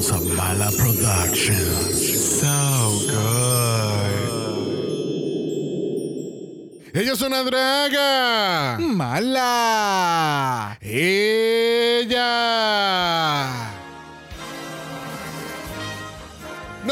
House of Mala Productions. So good. Ella es una draga. Mala. Ella.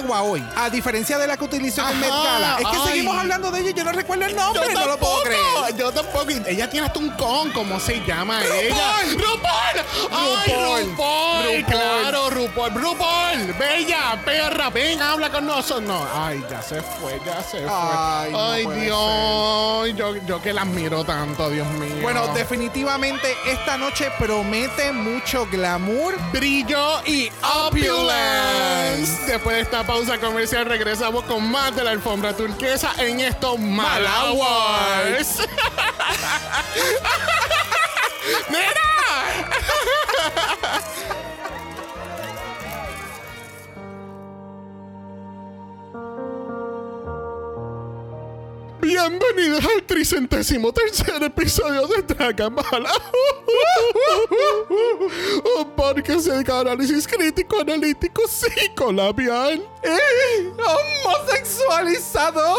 yegua hoy, a diferencia de la que utilizó en Met Gala. Es que ay. seguimos hablando de ella y yo no recuerdo el nombre, no lo puedo creer. Yo tampoco. Ella tiene hasta un con, ¿cómo se llama ella? ¡RuPaul! ¡Ay, RuPaul. Claro, RuPaul. ¡RuPaul! Bella, perra, ven, habla con nosotros. No, ay, ya se fue, ya se fue. Ay, no Ay, puede Dios. Yo, yo que la admiro tanto, Dios mío. Bueno, definitivamente esta noche promete mucho glamour. brillo y opulence. Después de esta pausa comercial, regresamos con más de la alfombra turquesa en estos. ¡Mira! Bienvenidos al tricentésimo tercer episodio de Dragamala. Un podcast a análisis crítico, analítico, psicolabial. ¡Eh! ¡Homosexualizado!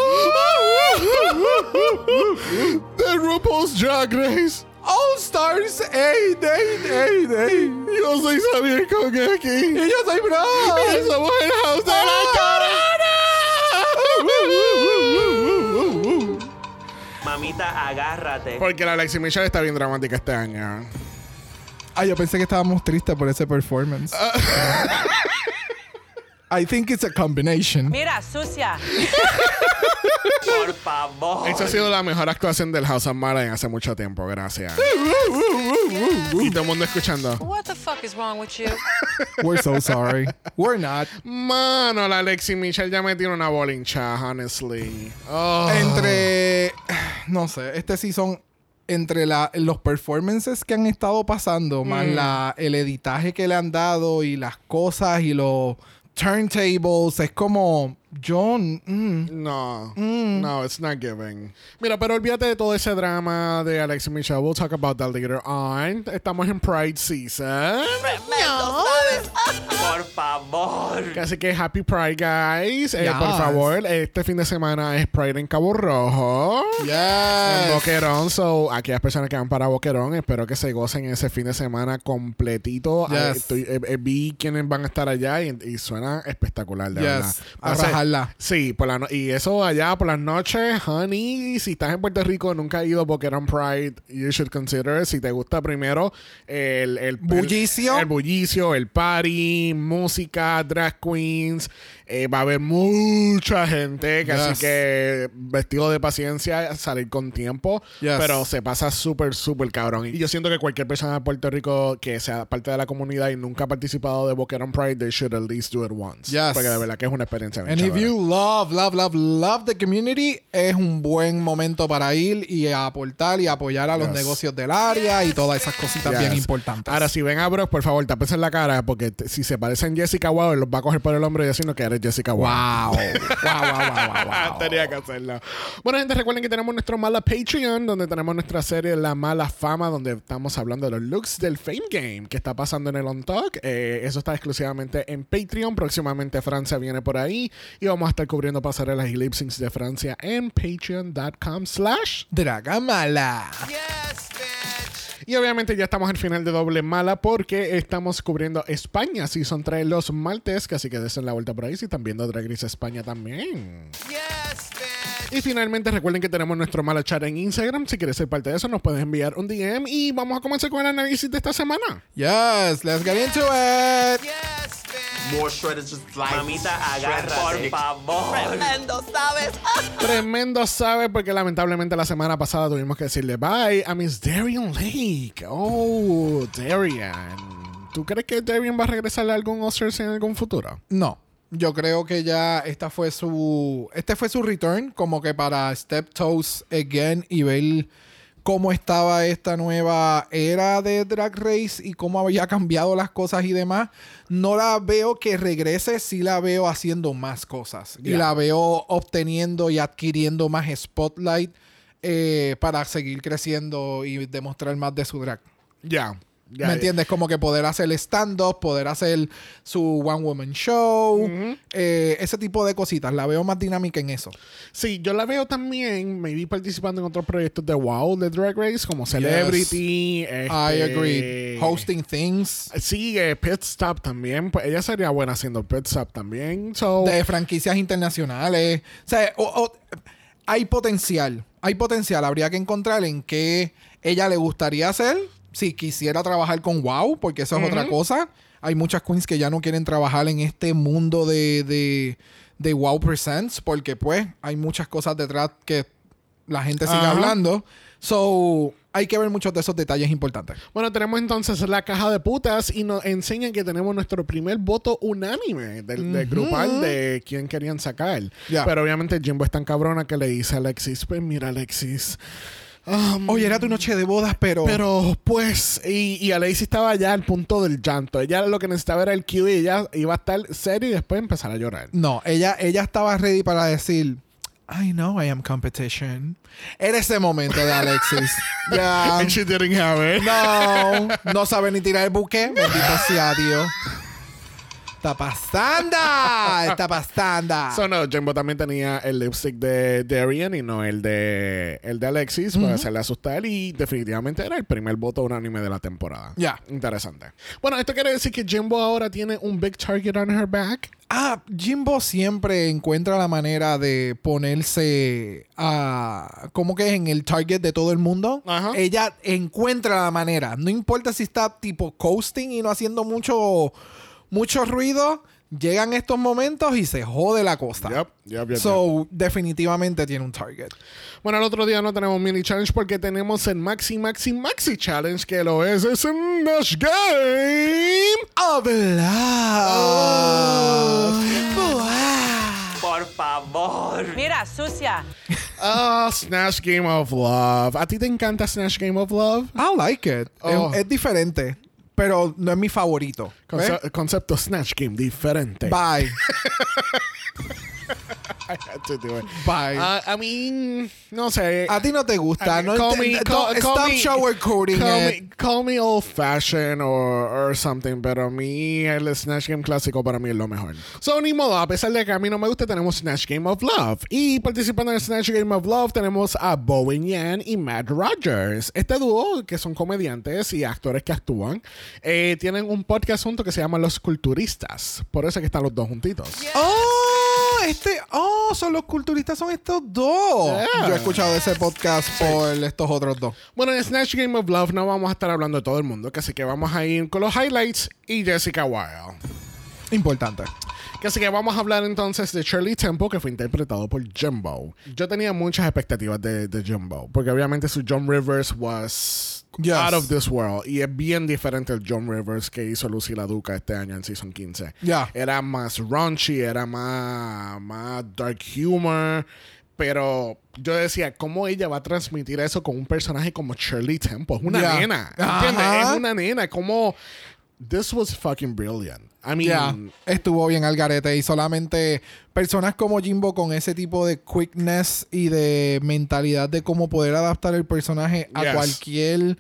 De RuPaul's Drag Race. All Stars 8, 8, 8, 8. Yo soy Xavier aquí. Y yo soy Bro. Y somos el House de la Corona. Agárrate. Porque la Alexi Michelle está bien dramática este año. Ah, yo pensé que estábamos tristes por ese performance. I think it's a combination. Mira, sucia. Por favor. Esta ha sido la mejor actuación del House of Mara en hace mucho tiempo, gracias. y todo el mundo escuchando. What the fuck is wrong with you? We're so sorry. We're not. Mano, la Alexi Michelle ya me tiene una bolincha, honestly. Oh. Entre. No sé, este season. Entre la, los performances que han estado pasando, más la, el editaje que le han dado y las cosas y los turntables, es como. John. No, no, it's not giving. Mira, pero olvídate de todo ese drama de Alexi Michelle. We'll talk about that later on. Estamos en Pride Season. Por favor. Así que happy Pride, guys. Eh, Yes. Por favor, este fin de semana es Pride en Cabo Rojo. En Yes. Boquerón, so aquellas personas que van para Boquerón, espero que se gocen ese fin de semana completito. Yes. Eh, estoy- eh, eh, vi quiénes van a estar allá y, y suena espectacular, de Yes. verdad. A rajarla. Sí, por la no- y eso allá por las noches, honey, si estás en Puerto Rico, nunca has ido a Boquerón Pride, you should consider. Si te gusta primero el, el Bullicio. el, el bullicio, el party, música, drag queens, eh, va a haber mucha gente, que así Yes. que vestido de paciencia, salir con tiempo, Yes. pero se pasa súper, súper cabrón. Y yo siento que cualquier persona de Puerto Rico que sea parte de la comunidad y nunca ha participado de Boquerón Pride, they should at least do it once. Yes. Porque de verdad que es una experiencia And if you love, love, love, love the community, es un buen momento para ir y aportar y apoyar a los negocios del área y todas esas cositas bien importantes. Ahora, si ven a Brock, por favor, tápense en la cara, porque si se parecen Jessica Wow, los va a coger por el hombro y decirnos que eres Jessica Wow. wow. wow, wow, wow, wow, wow. Tenía que hacerlo. Bueno, gente, recuerden que tenemos nuestro mala Patreon, donde tenemos nuestra serie La Mala Fama, donde estamos hablando de los looks del Fame Game que está pasando en el On Talk. Eh, eso está exclusivamente en Patreon. Próximamente Francia viene por ahí y vamos a estar cubriendo pasarelas y lip syncs de Francia en patreon.com slash Dragamala. Y obviamente ya estamos al final de Doble Mala porque estamos cubriendo España Season 3 los martes, que así que desen la vuelta por ahí si están viendo Drag Race España también. Y finalmente recuerden que tenemos nuestro Mala Chat en Instagram. Si quieres ser parte de eso, nos puedes enviar un DM y vamos a comenzar con el análisis de esta semana. Yes, let's get into it. More shredded just like Mamita, agárrate. Por favor. Tremendo, ¿sabes? Tremendo sabe porque lamentablemente la semana pasada tuvimos que decirle bye a Miss Darian Lake. Oh, Darian. ¿Tú crees que Darian va a regresarle a algún Oscars en algún futuro? No, yo creo que ya esta fue su este fue su return como que para step toes again y ver cómo estaba esta nueva era de Drag Race y cómo había cambiado las cosas y demás. No la veo que regrese, sí la veo haciendo más cosas. Y la veo obteniendo y adquiriendo más spotlight eh, para seguir creciendo y demostrar más de su drag. Ya. Ya. ¿Me entiendes? Como que poder hacer stand-up, poder hacer su One Woman Show, eh, ese tipo de cositas. La veo más dinámica en eso. Sí, yo la veo también, me vi participando en otros proyectos de WoW, de Drag Race, como Celebrity. este, I agree. Hosting things Sí, eh, Pit Stop también. Pues ella sería buena haciendo Pit Stop también. So, de franquicias internacionales. O sea, o- o- hay potencial. Hay potencial. Habría que encontrar en qué ella le gustaría hacer. Si quisiera trabajar con WoW, porque eso es otra cosa. Hay muchas queens que ya no quieren trabajar en este mundo de, de, de WoW Presents, porque pues hay muchas cosas detrás que la gente sigue Ajá. hablando. So, hay que ver muchos de esos detalles importantes. Bueno, tenemos entonces la caja de putas y nos enseñan que tenemos nuestro primer voto unánime del, del grupal de quién querían sacar. Ya. Pero obviamente Jimbo es tan cabrona que le dice a Alexis, pues mira Alexis. Um, Oye, era tu noche de bodas, pero... pero pues, y, y Alexis estaba ya al punto del llanto. Ella lo que necesitaba era el cue y ella iba a estar seria y después empezar a llorar. No, ella, ella estaba ready para decir, I know I am competition. Era ese momento de Alexis. Ya. And she didn't have it. No, no sabe ni tirar el buque. Bendito sea Dios. Está pasando. Está pasando. So, no, Jimbo también tenía el lipstick de Darian y no el de el de Alexis para hacerle asustar y definitivamente era el primer voto unánime de la temporada. Ya. Interesante. Bueno, esto quiere decir que Jimbo ahora tiene un big target on her back. Ah, Jimbo siempre encuentra la manera de ponerse a como que en el target de todo el mundo. Ajá. Ella encuentra la manera. No importa si está tipo coasting y no haciendo mucho, mucho ruido. Llegan estos momentos y se jode la costa. Yep, yep, yep, so, definitivamente tiene un target. Bueno, el otro día no tenemos mini challenge porque tenemos el Maxi Maxi Maxi Challenge que lo es, es un Nash Game. Of love. Por favor. Mira, sucia. Ah, Snatch Game of Love. ¿A ti te encanta Snatch Game of Love? I like it. Oh. Es, es diferente, pero no es mi favorito. ¿ves? Conce- concepto Snatch Game diferente. Bye. I had to do it. Bye. Ah, I mean, no sé. a ti no te gusta. I mean, no call me, don't- call, call stop me, call it. me, call me old fashioned or, or something, pero a mí el Snatch Game clásico para mí es lo mejor. So, ni modo, a pesar de que a mí no me gusta, tenemos Snatch Game of Love. Y participando en el Snatch Game of Love tenemos a Bowen Yan y Matt Rogers. Este dúo, que son comediantes y actores que actúan, eh, tienen un podcast junto que se llama Los Culturistas. Por eso es que están los dos juntitos. Oh, este. Oh, son los culturistas, son estos dos. Yeah. Yo he escuchado ese podcast por estos otros dos. Bueno, en Snatch Game of Love no vamos a estar hablando de todo el mundo, así que vamos a ir con los highlights y Jessica Wilde. Importante. Así que vamos a hablar entonces de Shirley Temple, que fue interpretado por Jumbo. Yo tenía muchas expectativas de, de Jumbo, porque obviamente su John Rivers was Yes. out of this world. Y es bien diferente el John Rivers que hizo Lucy La Duca este año en Season 15. Ya. Era más raunchy, era más, más dark humor. Pero yo decía, ¿cómo ella va a transmitir eso con un personaje como Shirley Temple? Es una nena. ¿Entiendes? Es una nena. Como. This was fucking brilliant. I mean. Ya, estuvo bien al garete y solamente personas como Jimbo con ese tipo de quickness y de mentalidad de cómo poder adaptar el personaje a Yes. cualquier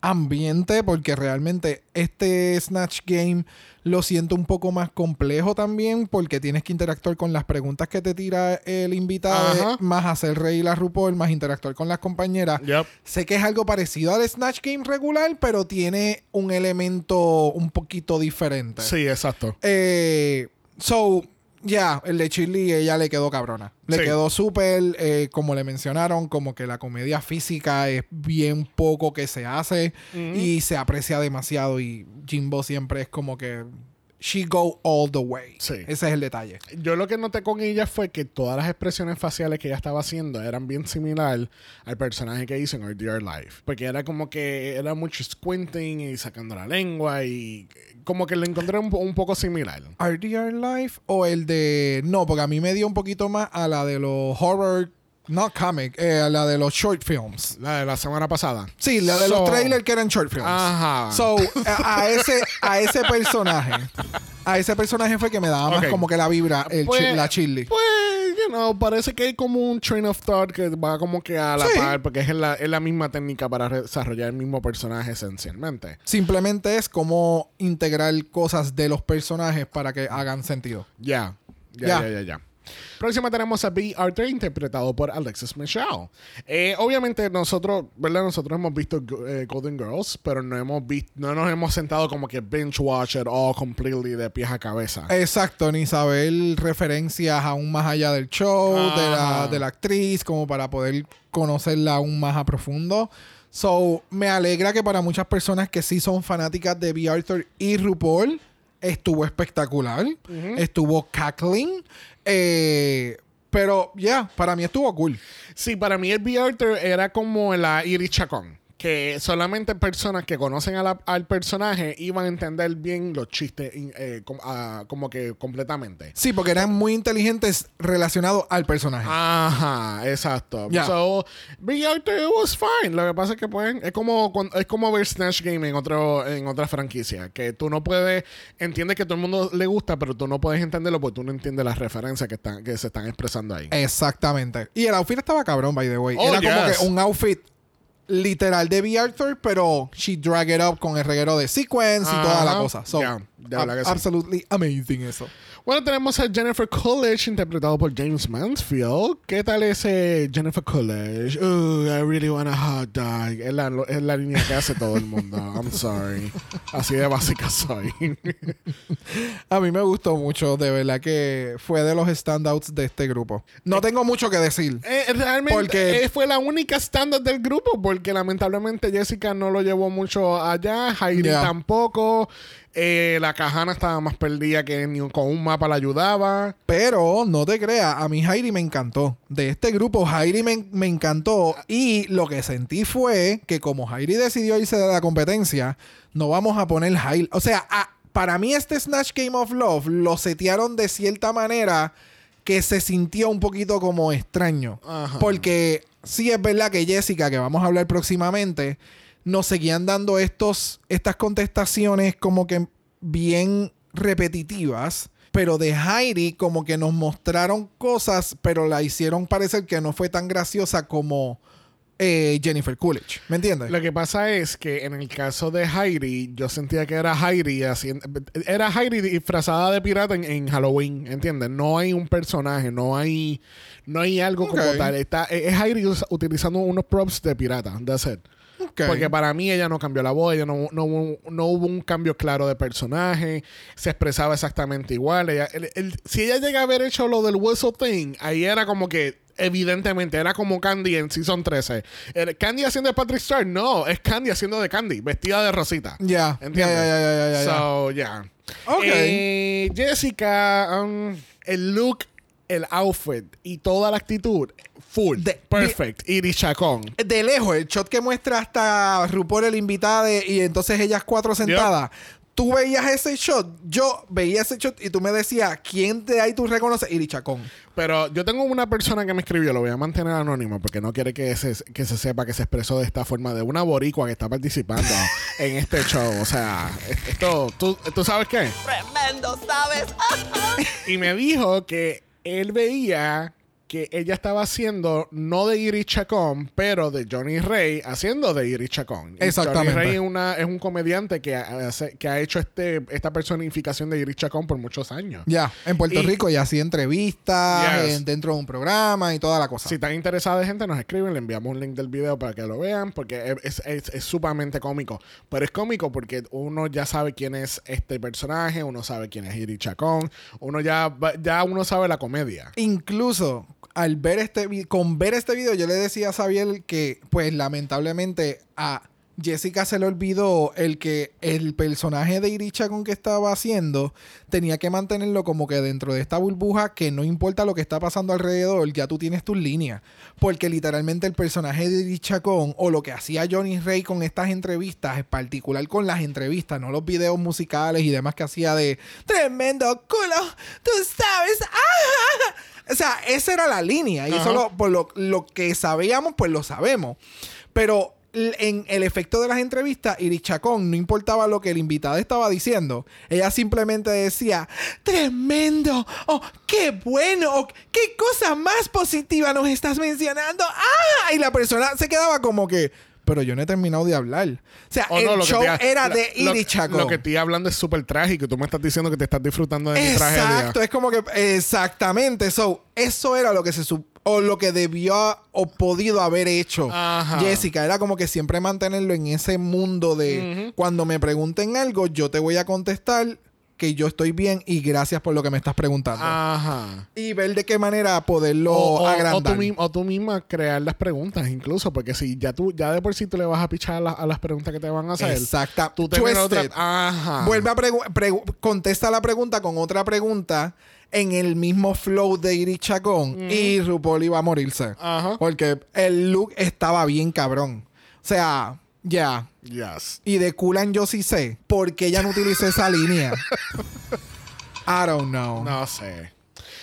ambiente, porque realmente este Snatch Game lo siento un poco más complejo también, porque tienes que interactuar con las preguntas que te tira el invitado, Ajá. más hacer reír a RuPaul, más interactuar con las compañeras. Yep. Sé que es algo parecido al Snatch Game regular, pero tiene un elemento un poquito diferente. Sí, exacto. Eh, so, ya, el de Chili, ella le quedó cabrona. Le Sí. quedó súper, eh, como le mencionaron, como que la comedia física es bien poco que se hace y se aprecia demasiado. Y Jimbo siempre es como que she go all the way. Sí. Ese es el detalle. Yo lo que noté con ella fue que todas las expresiones faciales que ella estaba haciendo eran bien similar al personaje que hizo en Our Dear Life. Porque era como que era mucho squinting y sacando la lengua y como que lo encontré un, un poco similar. RDR Life o el de. No, porque a mí me dio un poquito más a la de los horror. No comic, eh, a la de los short films. La de la semana pasada. Sí, la de los trailers que eran short films. Ajá. So, a, a ese, a ese personaje, a ese personaje fue que me daba más como que la vibra, el Pues- chi- la chili. Pues, you know, parece que hay como un train of thought que va como que a la Sí. par, porque es la, es la misma técnica para desarrollar el mismo personaje esencialmente. Simplemente es como integrar cosas de los personajes para que hagan sentido. Ya, Ya. ya, ya, ya. Próxima tenemos a B. Arthur, interpretado por Alexis Michelle. Eh, obviamente nosotros, ¿verdad? Nosotros hemos visto eh, Golden Girls, pero no hemos visto, no nos hemos sentado como que binge watch it all completely de pies a cabeza. Exacto, ni saber referencias aún más allá del show, de la, Ajá. de la actriz, como para poder conocerla aún más a profundo. So, me alegra que para muchas personas que sí son fanáticas de B. Arthur y RuPaul, estuvo espectacular. Estuvo cackling. Eh, pero ya, para mí estuvo cool. Sí, para mí el B. Arthur era como la Iris Chacón. Que solamente personas que conocen a la- al personaje iban a entender bien los chistes eh, com- ah, como que completamente. Sí, porque eran muy inteligentes relacionados al personaje. Ajá, exacto. Ya. So, B. Arthur it was fine. Lo que pasa es que pues, es como es como ver Snatch Game en otro en otra franquicia, que tú no puedes entiendes que todo el mundo le gusta, pero tú no puedes entenderlo porque tú no entiendes las referencias que están que se están expresando ahí. Exactamente. Y el outfit estaba cabrón, by the way. Oh, Era como que un outfit literal de B. Arthur, pero she drag it up con el reguero de sequence y toda la cosa. So, absolutely amazing eso. Bueno, tenemos a Jennifer Coolidge, interpretado por James Mansfield. ¿Qué tal ese Jennifer Coolidge? Oh, I really want a hot dog. Es la, es la línea que hace todo el mundo. I'm sorry. Así de básica soy. A mí me gustó mucho, de verdad que fue de los standouts de este grupo. No tengo mucho que decir. Eh, realmente Porque- eh, fue la única estándar del grupo porque lamentablemente Jessica no lo llevó mucho allá, Heidi Ya. tampoco, eh, la cajana estaba más perdida que ni con un mapa la ayudaba. Pero no te creas, a mí Heidi me encantó. De este grupo, Heidi me, me encantó. Y lo que sentí fue que como Heidi decidió irse de la competencia, no vamos a poner Heidi. O sea, a- para mí este Snatch Game of Love lo setearon de cierta manera que se sintió un poquito como extraño. Ajá. Porque sí es verdad que Jessica, que vamos a hablar próximamente, nos seguían dando estos, estas contestaciones como que bien repetitivas. Pero de Heidi como que nos mostraron cosas, pero la hicieron parecer que no fue tan graciosa como eh, Jennifer Coolidge. ¿Me entiendes? Lo que pasa es que en el caso de Heidi, yo sentía que era Heidi haciendo. Era Heidi disfrazada de pirata en, en Halloween, ¿entiendes? No hay un personaje, no hay. No hay algo como tal. Está, es Heidi utilizando unos props de pirata. That's it. Porque para mí ella no cambió la voz, ella no, no, hubo- no hubo un cambio claro de personaje, se expresaba exactamente igual. Ella- el- el- si ella llega a haber hecho lo del whistle thing, ahí era como que, evidentemente, era como Candy en Season 13. Era ¿Candy haciendo de Patrick Star? No, es Candy haciendo de Candy, vestida de rosita. Ya, ya, ¿Entiendes? ya, ya, ya, ya, ya. So, yeah. Ok. Eh, Jessica, um, el look, el outfit y toda la actitud, full, De- perfect, Iris Chacón. de lejos, el shot que muestra hasta RuPaul el invitada y entonces ellas cuatro sentadas. Tú veías ese shot, yo veía ese shot y tú me decías, ¿quién de ahí tú reconoces? Iri Chacón. Pero yo tengo una persona que me escribió, lo voy a mantener anónimo porque no quiere que se, que se sepa que se expresó de esta forma de una boricua que está participando en este show. O sea, esto, ¿tú, ¿tú sabes qué? Tremendo, ¿sabes? Y me dijo que él veía que ella estaba haciendo no de Iris Chacón, pero de Johnny Ray haciendo de Iris Chacón. Exactamente. Johnny Ray es, una, es un comediante que, hace- que ha hecho este, esta personificación de Iris Chacón por muchos años. Ya, en Puerto Y- Rico y así entrevistas, Yes. en- dentro de un programa y toda la cosa. Si están interesados gente, nos escriben, le enviamos un link del video para que lo vean, porque es, es, es sumamente cómico. Pero es cómico porque uno ya sabe quién es este personaje, uno sabe quién es Iris Chacón, uno ya, ya uno sabe la comedia. Incluso al ver este con ver este video, yo le decía a Xavier que, pues, lamentablemente a Jessica se le olvidó el que el personaje de Iricha con que estaba haciendo tenía que mantenerlo como que dentro de esta burbuja que no importa lo que está pasando alrededor, ya tú tienes tus líneas. Porque literalmente el personaje de Iricha con o lo que hacía Johnny Ray con estas entrevistas, en particular con las entrevistas, no los videos musicales y demás que hacía de tremendo culo, tú sabes, ¡ah! O sea, esa era la línea. Y Ajá. eso lo- por lo, lo que sabíamos, pues lo sabemos. Pero en el efecto de las entrevistas, Iris Chacón, no importaba lo que el invitado estaba diciendo, ella simplemente decía, tremendo, oh, qué bueno, oh, qué cosa más positiva nos estás mencionando. ¡Ah! Y la persona se quedaba como que, pero yo no he terminado de hablar. O sea, O el no, lo que show era de lo- Iris Chacón. Lo que estoy hablando es súper trágico y tú me estás diciendo que te estás disfrutando de mi tragedia. Exacto, es como que exactamente. So, eso era lo que se sup- o lo que debió o podido haber hecho Ajá. Jessica. Era como que siempre mantenerlo en ese mundo de cuando me pregunten algo, yo te voy a contestar que yo estoy bien y gracias por lo que me estás preguntando. Ajá. Y ver de qué manera poderlo O, o- agrandar. o tú, o tú misma crear las preguntas, incluso, porque si ya tú, ya de por sí tú le vas a pichar a, la- a las preguntas que te van a hacer. Exacta. Tú tener otra. Ajá. Vuelve a pregu- pregu- contesta la pregunta con otra pregunta en el mismo flow de Iris Chacón y RuPaul iba a morirse. Ajá. Porque el look estaba bien cabrón. O sea, ya. Yes. Y de Kulan yo sí sé por qué ella no utilizó esa línea. I don't know. No sé.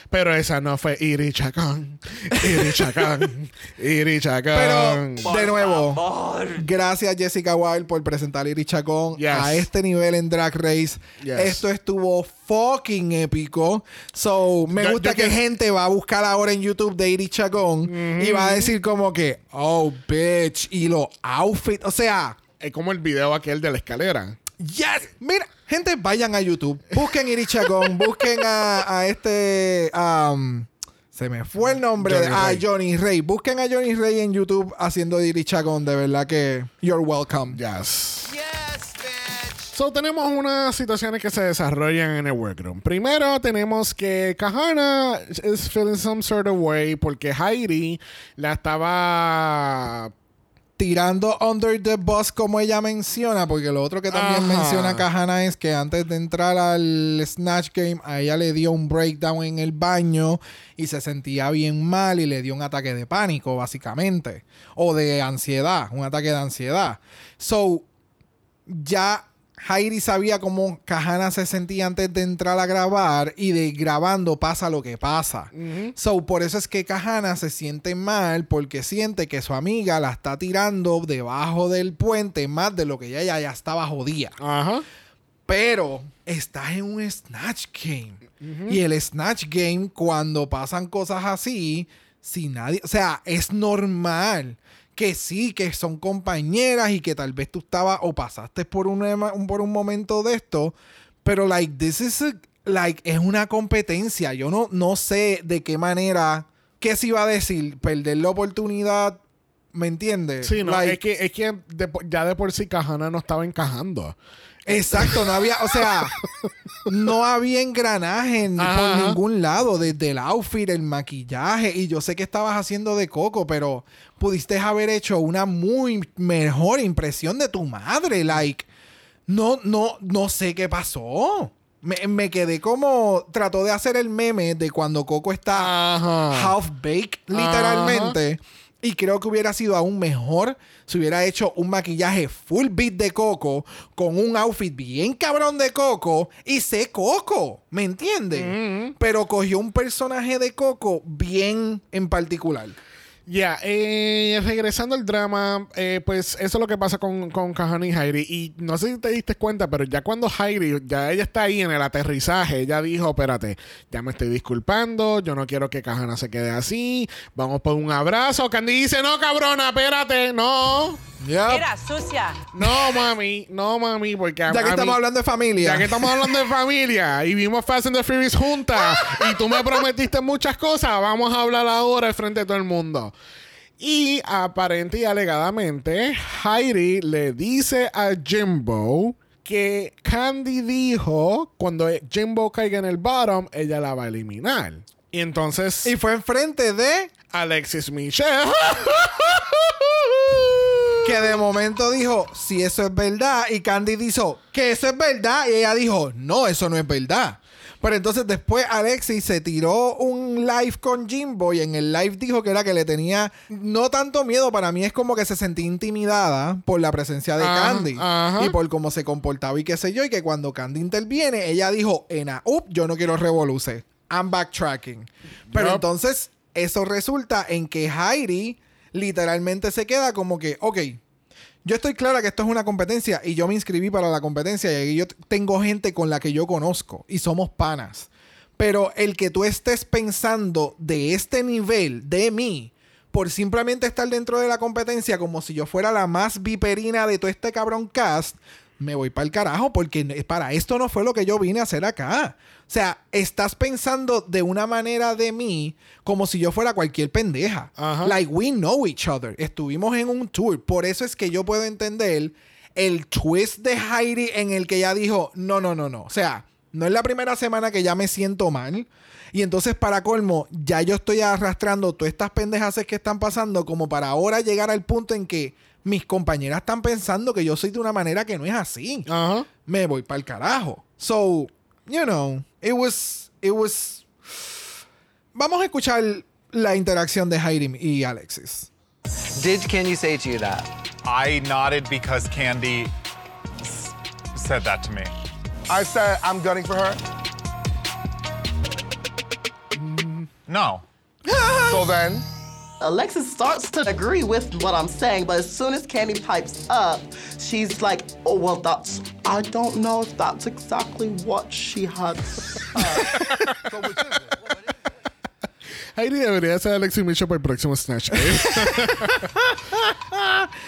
Pero esa no fue Iri Chacón. Iri Chacón. Iri Chacón. Pero, de nuevo, favor. gracias Jessica Wilde por presentar Iris Chacón Yes. a este nivel en Drag Race. Yes. Esto estuvo fucking épico. So, me Yo- gusta yo que que- gente va a buscar ahora en YouTube de Iris Chacón y va a decir como que, oh, bitch, y los outfits. O sea, Es como el video aquel de la escalera. Yes. Mira, gente, vayan a YouTube. Busquen Iris Chacón. busquen a, a este. um, se me fue el nombre. Johnny de- a Ray. Johnny Ray. Busquen a Johnny Ray en YouTube haciendo Chacón. De verdad que you're welcome. Yes. Yes, bitch. So, tenemos unas situaciones que se desarrollan en el workroom. Primero, tenemos que Kahana is feeling some sort of way porque Heidi la estaba. Tirando under the bus, como ella menciona, porque lo otro que también Ajá. menciona Kahana es que antes de entrar al Snatch Game, a ella le dio un breakdown en el baño y se sentía bien mal y le dio un ataque de pánico, básicamente. O de ansiedad, un ataque de ansiedad. So, ya Heidi sabía cómo Kahana se sentía antes de entrar a grabar y de grabando pasa lo que pasa. So, por eso es que Kahana se siente mal porque siente que su amiga la está tirando debajo del puente más de lo que ella ya, ya estaba jodida. Ajá. Pero estás en un Snatch Game. Y el Snatch Game, cuando pasan cosas así, si nadie. O sea, es normal que sí, que son compañeras y que tal vez tú estabas o pasaste por un, por un momento de esto. Pero, like, this is like, es una competencia. Yo no, no sé de qué manera. ¿Qué se iba a decir? Perder la oportunidad. ¿Me entiendes? Sí, no, Like, es que, es que de ya de por sí Kahana no estaba encajando. Exacto, no había, o sea, no había engranaje ni por ningún lado, desde el outfit, el maquillaje, y yo sé que estabas haciendo de coco, pero pudiste haber hecho una muy mejor impresión de tu madre, like, no, no, no sé qué pasó. Me, me quedé como, trató de hacer el meme de cuando Coco está Ajá. half baked, literalmente. Y creo que hubiera sido aún mejor si hubiera hecho un maquillaje full beat de Coco con un outfit bien cabrón de Coco y sé Coco, ¿me entiendes? Pero cogió un personaje de Coco bien en particular. Ya, eh, regresando al drama, eh, pues eso es lo que pasa con, con y Hairi. Y no sé si te diste cuenta, pero ya cuando Hairi, ya ella está ahí en el aterrizaje, ella dijo, espérate, ya me estoy disculpando, yo no quiero que Kahana se quede así, vamos por un abrazo. Candy dice, no, cabrona, espérate, no. Yep. Mira, sucia. No, mami, no, mami, porque a, Ya que estamos mí- hablando de familia. ya que estamos hablando de familia y vimos Fast and the Furious juntas y tú me prometiste muchas cosas, vamos a hablar ahora al frente de todo el mundo. Y aparente y alegadamente, Heidi le dice a Jimbo que Candy dijo cuando Jimbo caiga en el bottom, ella la va a eliminar. Y entonces Y fue enfrente de Alexis Michelle. que de momento dijo, si eso es verdad, y Candy dijo, que eso es verdad, y ella dijo, no, eso no es verdad. Pero entonces después Alexis se tiró un live con Jimbo y en el live dijo que era que le tenía no tanto miedo, para mí es como que se sentía intimidada por la presencia de Candy ajá. y por cómo se comportaba y qué sé yo, y que cuando Candy interviene, ella dijo, Ena, up, yo no quiero revoluce. I'm backtracking. Pero entonces eso resulta en que Heidi literalmente se queda como que, ok, yo estoy clara que esto es una competencia y yo me inscribí para la competencia y yo tengo gente con la que yo conozco y somos panas. Pero el que tú estés pensando de este nivel de mí por simplemente estar dentro de la competencia como si yo fuera la más viperina de todo este cabrón cast, me voy para el carajo porque para esto no fue lo que yo vine a hacer acá. O sea, estás pensando de una manera de mí como si yo fuera cualquier pendeja. Ajá. Like we know each other. Estuvimos en un tour. Por eso es que yo puedo entender el twist de Heidi en el que ella dijo, no, no, no, no. O sea, no es la primera semana que ya me siento mal. Y entonces, para colmo, ya yo estoy arrastrando todas estas pendejas que están pasando como para ahora llegar al punto en que mis compañeras están pensando que yo soy de una manera que no es así. Me voy para el carajo. So, you know, it was, it was... Vamos a escuchar la interacción de Heidi y Alexis. Did Candy say to you that? I nodded because Candy said that to me. I said I'm gunning for her. No. So then, Alexis starts to agree with what I'm saying, but as soon as Candy pipes up, she's like, oh, well, that's, I don't know if that's exactly what she had to say. Heidi debería ser Alexis Mitchell para el próximo Snatch eh? Game.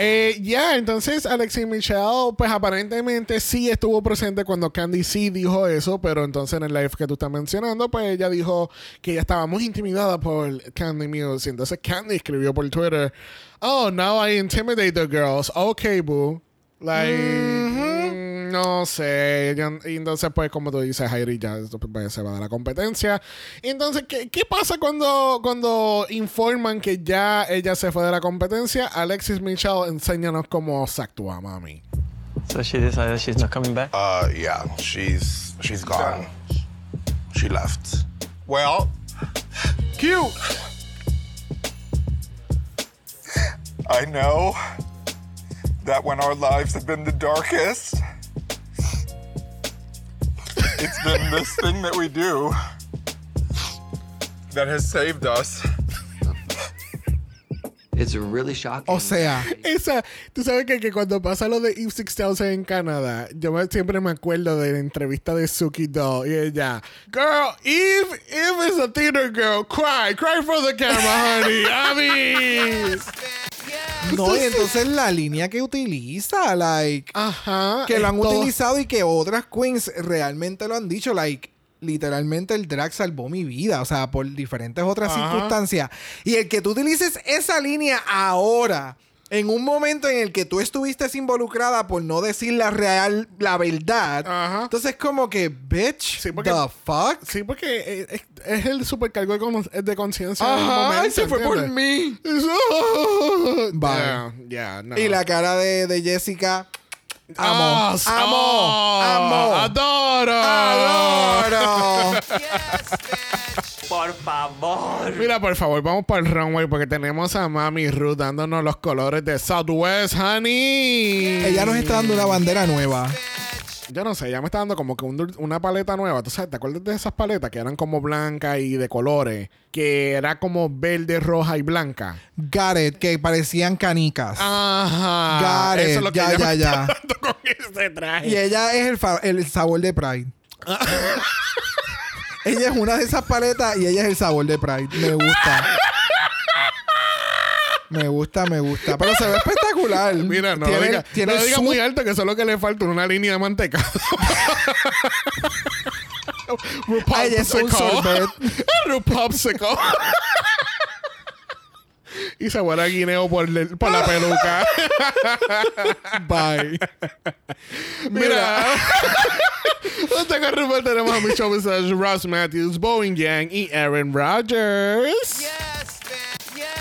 Eh, ya, entonces Alexis Michelle, pues aparentemente sí estuvo presente cuando Candy sí dijo eso, pero entonces en el live que tú estás mencionando, pues ella dijo que ella estaba muy intimidada por Candy Muse. Y entonces Candy escribió por Twitter, Oh, now I intimidate the girls. Okay, boo. Like, mm, no sé. Y entonces, pues, como tú dices, Heidi ya pues, se va de la competencia. Entonces, ¿qué, qué pasa cuando, cuando informan que ya ella se fue de la competencia? Alexis Michelle, enséñanos cómo se actúa, mami. So she decided she's not coming back? uh, yeah, she's she's gone. She left. Well, Cute. I know that when our lives have been the darkest, it's been this thing that we do that has saved us. It's really shocking. O sea, Esa, tú sabes que, que cuando pasa lo de Eve 6000 en Canadá, yo me- siempre me acuerdo de la entrevista de Suki Doll y ella, Girl, Eve, Eve is a theater girl. Cry, cry for the camera, honey. I mean. No, y entonces la línea que utiliza, like, Ajá. que lo han todo- utilizado y que otras queens realmente lo han dicho, like, literalmente el drag salvó mi vida, o sea, por diferentes otras Ajá. circunstancias. Y el que tú utilices esa línea ahora, en un momento en el que tú estuviste involucrada por no decir la real, la verdad, Ajá. entonces como que, bitch, Sí, porque- the fuck. Sí, porque eh, es, es el supercargo de, con- de conciencia. Ajá, momento, ay, se fue por mí. Bye. Yeah, yeah, no. Y la cara de, de Jessica, amo, Ah, amo, amo, Adoro. adoro. Por favor. Mira, por favor, vamos para el runway porque tenemos a Mami Ruth dándonos los colores de Southwest, honey. Ella nos está dando una bandera nueva. yo no sé, ya me está dando como que un una paleta nueva. ¿Tú sabes? ¿Te acuerdas de esas paletas que eran como blancas y de colores? Que era como verde, roja y blanca. Got it, que parecían canicas. Ajá. Got it. Eso es lo que Ya, ella ya, me ya. está dando con ese traje. Y ella es el, fa- el sabor de Pride. ella es una de esas paletas y ella es el sabor de Pride. Me gusta. Me gusta, me gusta. Pero se ve espectacular. Mira, no lo tiene, diga, tiene no lo diga muy alto que eso es lo que le falta, una línea de manteca. Ay, es un sorbet. Rupopsicle. Y se vuela guineo por, el- por la peluca. Bye. Mira. Con RuPaul tenemos a Michelle Visage, Ross Matthews, Bowen Yang y Aaron Rodgers.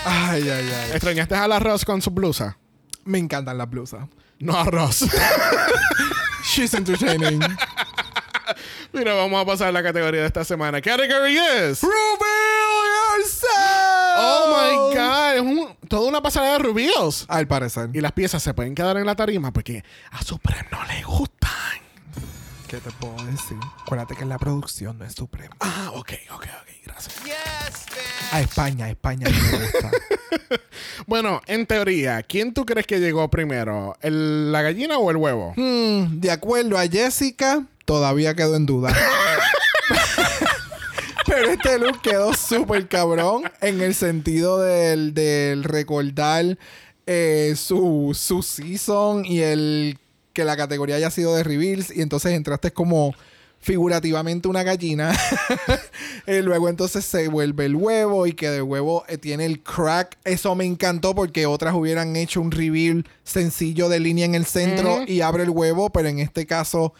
Ay, ay, ay. ¿Extrañaste a la Ross con su blusa? Me encantan las blusas. No a Ross. She's entertaining. Mira, vamos a pasar a la categoría de esta semana. Category is... Reveal yourself. Oh my God, es un- toda una pasada de rubios. Al parecer. Y las piezas se pueden quedar en la tarima porque a Supreme no le gustan. ¿Qué te puedo decir? Acuérdate que la producción no es suprema. Ah, ok, ok, ok, gracias. A España, a España no me gusta. Bueno, en teoría, ¿quién tú crees que llegó primero? ¿El- ¿La gallina o el huevo? Hmm, de acuerdo a Jessica, todavía quedó en duda. Pero este look quedó súper cabrón en el sentido del, del recordar eh, su, su season y el que la categoría haya sido de reveals y entonces entraste como figurativamente una gallina. y luego entonces se vuelve el huevo y que del huevo eh, tiene el crack. Eso me encantó porque otras hubieran hecho un reveal sencillo de línea en el centro y abre el huevo, pero en este caso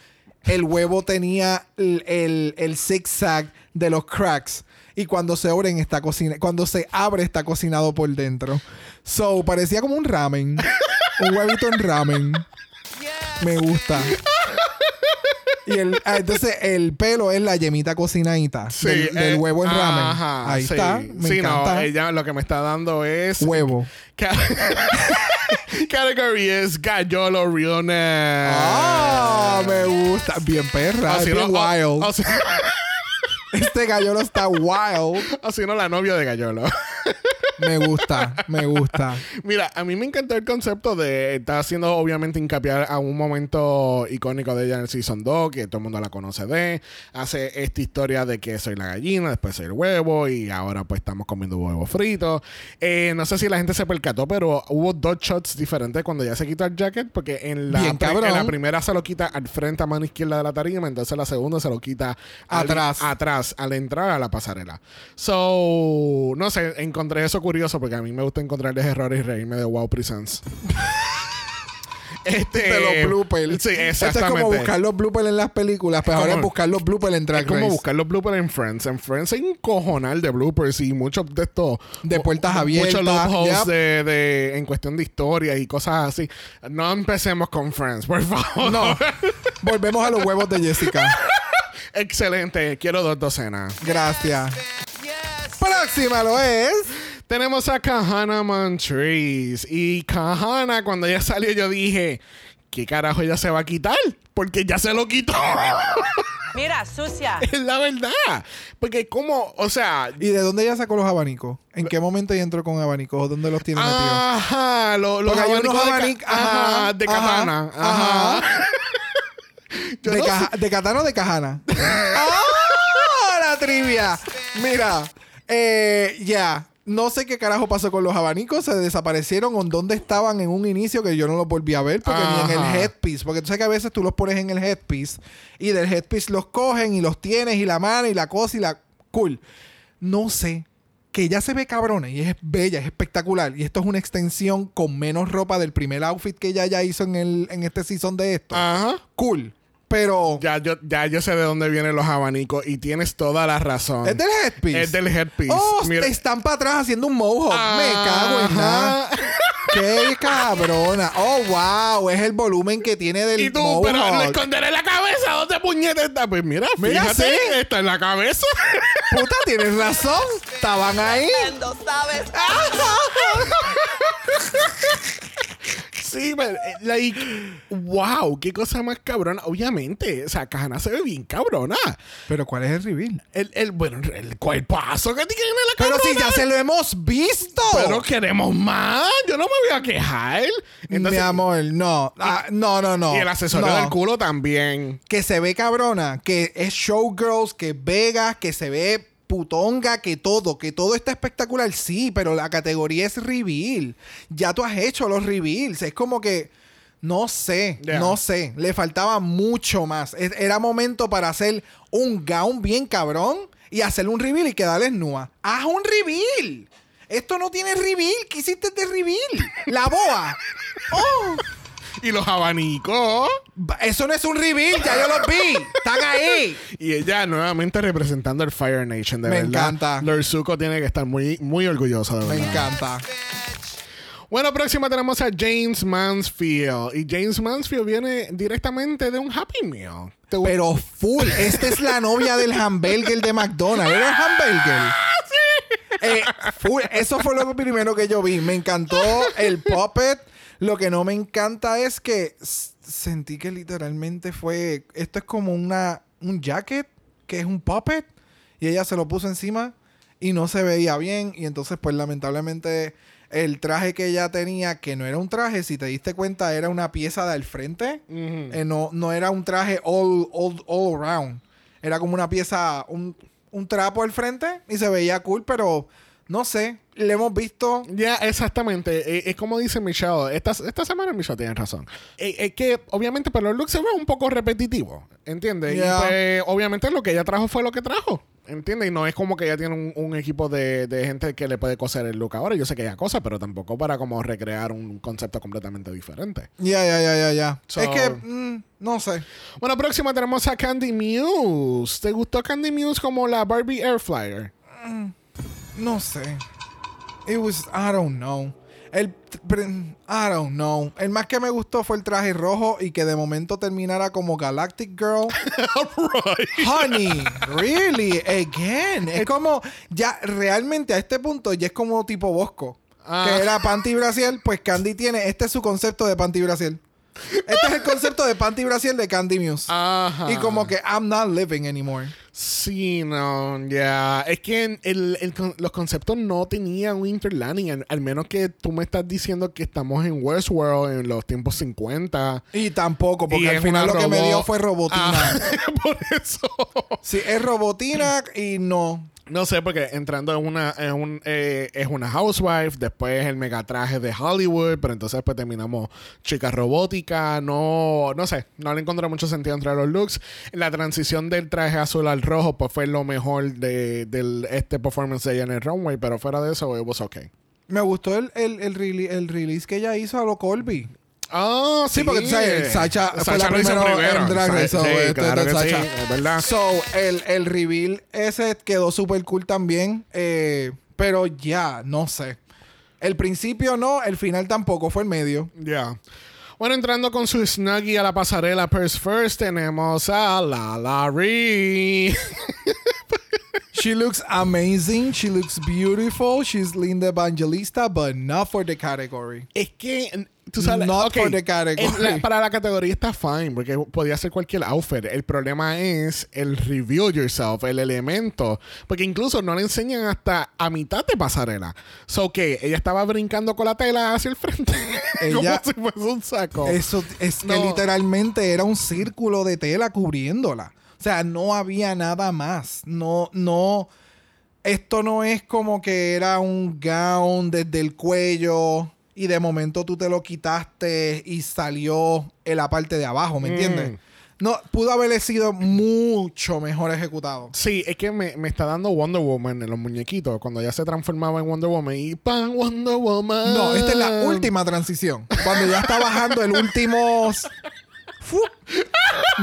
el huevo tenía el, el, el zigzag de los cracks. Y cuando se abren está cocina cuando se abre está cocinado por dentro. So, parecía como un ramen. un huevito en ramen. Me gusta. Y el, ah, entonces el pelo es la yemita cocinadita del, del eh, huevo en ramen. ajá, Ahí sí. está. Me sí, encanta. no, ella lo que me está dando es... Huevo. Ca- Category es Gallolo Realness. Ah, me gusta. Bien perra. O si bien no, o- wild. o si- este gallolo está wild. si no, la novia de Gallolo. Me gusta. Me gusta. Mira, a mí me encantó el concepto de estar haciendo obviamente hincapié a un momento icónico de ella en el Season 2, que todo el mundo la conoce de. Hace esta historia de que soy la gallina, después soy el huevo y ahora pues estamos comiendo huevo frito. Eh, no sé si la gente se percató, pero hubo dos shots diferentes cuando ya se quitó el jacket, porque en la, Bien, pri- cabrón. en la primera se lo quita al frente a mano izquierda de la tarima, entonces la segunda se lo quita al- Atrás. atrás, al entrar a la pasarela. So, no sé, encontré eso curioso porque a mí me gusta encontrarles errores y reírme de Wow Presents. este, de los bloopers. Sí, Esto es exactamente. como buscar los bloopers en las películas, pero ahora es buscar los bloopers en Drag Es como Race. buscar los bloopers en Friends. En Friends hay un cojonal de bloopers y muchos de estos. De puertas abiertas, Muchos loopholes yep. de, de- en cuestión de historia y cosas así. No empecemos con Friends, por favor. No. Volvemos a los huevos de Jessica. Excelente. Quiero dos docenas. Gracias. Próxima lo es. Tenemos a Kahana Montrese. Y Kahana, cuando ella salió, yo dije: ¿Qué carajo ella se va a quitar? Porque ya se lo quitó. Mira, sucia. es la verdad. Porque, como, o sea. ¿Y de dónde ella sacó los abanicos? ¿En qué momento ella entró con abanicos? ¿Dónde los tiene metidos? Ajá, lo- los Porque hay unos abanicos de, abanic- ajá, ajá, de katana. Ajá. ¿De, no caja- ¿De Katana o de Cajana? ¡Ah! La trivia. Mira, eh, ya. No sé qué carajo pasó con los abanicos. Se desaparecieron o dónde estaban en un inicio que yo no los volví a ver. Porque ni en el headpiece. Porque tú sabes que a veces tú los pones en el headpiece. Y del headpiece los cogen y los tienes y la mano y la cosa y la... Cool. No sé. Que ya se ve cabrona y es bella, es espectacular. Y esto es una extensión con menos ropa del primer outfit que ella ya hizo en, el, en este season de esto. Ajá. Cool. Pero... Ya yo, ya yo sé de dónde vienen los abanicos y tienes toda la razón. Es del headpiece. Es del headpiece. Oh, Mira- están para atrás haciendo un mohawk. Me cago en nada. Qué cabrona. Oh, wow. Es el volumen que tiene del Y tú, mohawk. pero le esconderé la cabeza. ¿Dónde puñete está? Pues mira, Mira, fíjate, sí. está en la cabeza. Puta, tienes razón. Estaban ahí. ¿sabes? Sí, pero, eh, like, wow, qué cosa más cabrona. Obviamente, o sea, Kahana se ve bien cabrona. Pero ¿cuál es el reveal? El, el, bueno, el cuerpazo que tiene la Pero cabrona. si ya se lo hemos visto. Pero queremos más. Yo no me voy a quejar. Mi amor, no. Ah, no, no, no. Y el accesorio No. del culo también. que se ve cabrona, que es showgirls, que es Vegas, que se ve putonga, que todo, que todo está espectacular, sí, pero la categoría es reveal. Ya tú has hecho los reveals, es como que no sé, Yeah. no sé, le faltaba mucho más. Es- Era momento para hacer un gown bien cabrón y hacer un reveal y quedarles nua. Haz un reveal. Esto no tiene reveal. ¿Qué hiciste de reveal? La boa. Oh. Y los abanicos. Ba- Eso no es un reveal, ya yo los vi. Están ahí. Y ella nuevamente representando el Fire Nation, de Me verdad. encanta. Lord Zuko tiene que estar muy, muy orgulloso, de Me verdad. encanta. Bueno, próxima tenemos a James Mansfield. Y James Mansfield viene directamente de un Happy Meal. ¿Te gu- Pero full. Esta es la novia del hamburger de McDonald's. ¿Era el hamburger? Eh, full. Eso fue lo primero que yo vi. Me encantó el puppet. Lo que no me encanta es que sentí que literalmente fue. Esto es como una, un jacket que es un puppet. Y ella se lo puso encima y no se veía bien. Y entonces, pues lamentablemente, el traje que ella tenía, que no era un traje, si te diste cuenta, era una pieza del frente. Eh, no, no era un traje all, all, all around. Era como una pieza, un, un trapo al frente y se veía cool, pero no sé. Le hemos visto. Ya, exactamente. Eh, Es, como dice Michelle. Esta, esta semana Michelle tiene razón. Eh, Es que, obviamente, pero el look se ve un poco repetitivo. ¿Entiendes? Ya. Y pues, obviamente, lo que ella trajo fue lo que trajo. ¿Entiendes? Y no es como que ella tiene un, un equipo de, de gente que le puede coser el look ahora. Yo sé que ella cosa, pero tampoco para como recrear un concepto completamente diferente. Ya, ya, ya, ya, ya. Es que, mm, no sé. Bueno, próxima tenemos a Candy Muse. ¿Te gustó Candy Muse como la Barbie Air Flyer? No sé. It was, I don't know. El, I don't know. El más que me gustó fue el traje rojo y que de momento terminara como Galactic Girl. Honey, really, again. Es como, ya realmente a este punto ya es como tipo Bosco. Ah. Que era panty brasiel, pues Candy tiene, este es su concepto de panty brasiel. Este es el concepto de panty brasiel de Candy Muse. Ajá. Y como que I'm not living anymore. Sí, no, ya. Es que el- el los conceptos no tenían un interlanding. Al, al menos que tú me estás diciendo que estamos en Westworld en los tiempos 50. Y tampoco, porque Y al final lo que me dio fue robotina. Ah, por eso. Sí, es robotina y no. No sé, porque entrando en una, en un, eh, es una housewife, después el megatraje de Hollywood, pero entonces pues terminamos chica robótica, no, no sé, no le encontré mucho sentido entre los looks. La transición del traje azul al rojo pues fue lo mejor de, este performance de ella en el runway, pero fuera de eso, it was okay. Me gustó el, el, el, el release que ella hizo a lo Colby. Ah, Sí, porque tú sabes, Sacha fue la lo hizo primera primero. en Drag Race. so, sí, esto es claro de que sí, Sacha. es verdad. So, el, el reveal ese quedó súper cool también. eh, pero ya, no sé. El principio no, el final tampoco, fue el medio. Ya. Bueno, entrando con su snuggie a la pasarela Purse First, tenemos a La Larry. She looks amazing, she looks beautiful, she's Linda Evangelista, but not for the category. Es que, tú sabes, Not ok, for the category. en la- para la categoría está fine, porque podía ser cualquier outfit. El problema es el reveal yourself, el elemento. Porque incluso no le enseñan hasta a mitad de pasarela. So que ella estaba brincando con la tela hacia el frente. Ella- como si fuese un saco. Eso es que literalmente era un círculo de tela cubriéndola. O sea, no había nada más. No, no. Esto no es como que era un gown desde el cuello y de momento tú te lo quitaste y salió en la parte de abajo, ¿me entiendes? No, pudo haber sido mucho mejor ejecutado. Sí, es que me, me está dando Wonder Woman en los muñequitos. Cuando ya se transformaba en Wonder Woman y ¡pam! Wonder Woman. No, esta es la última transición. Cuando ya está bajando el último.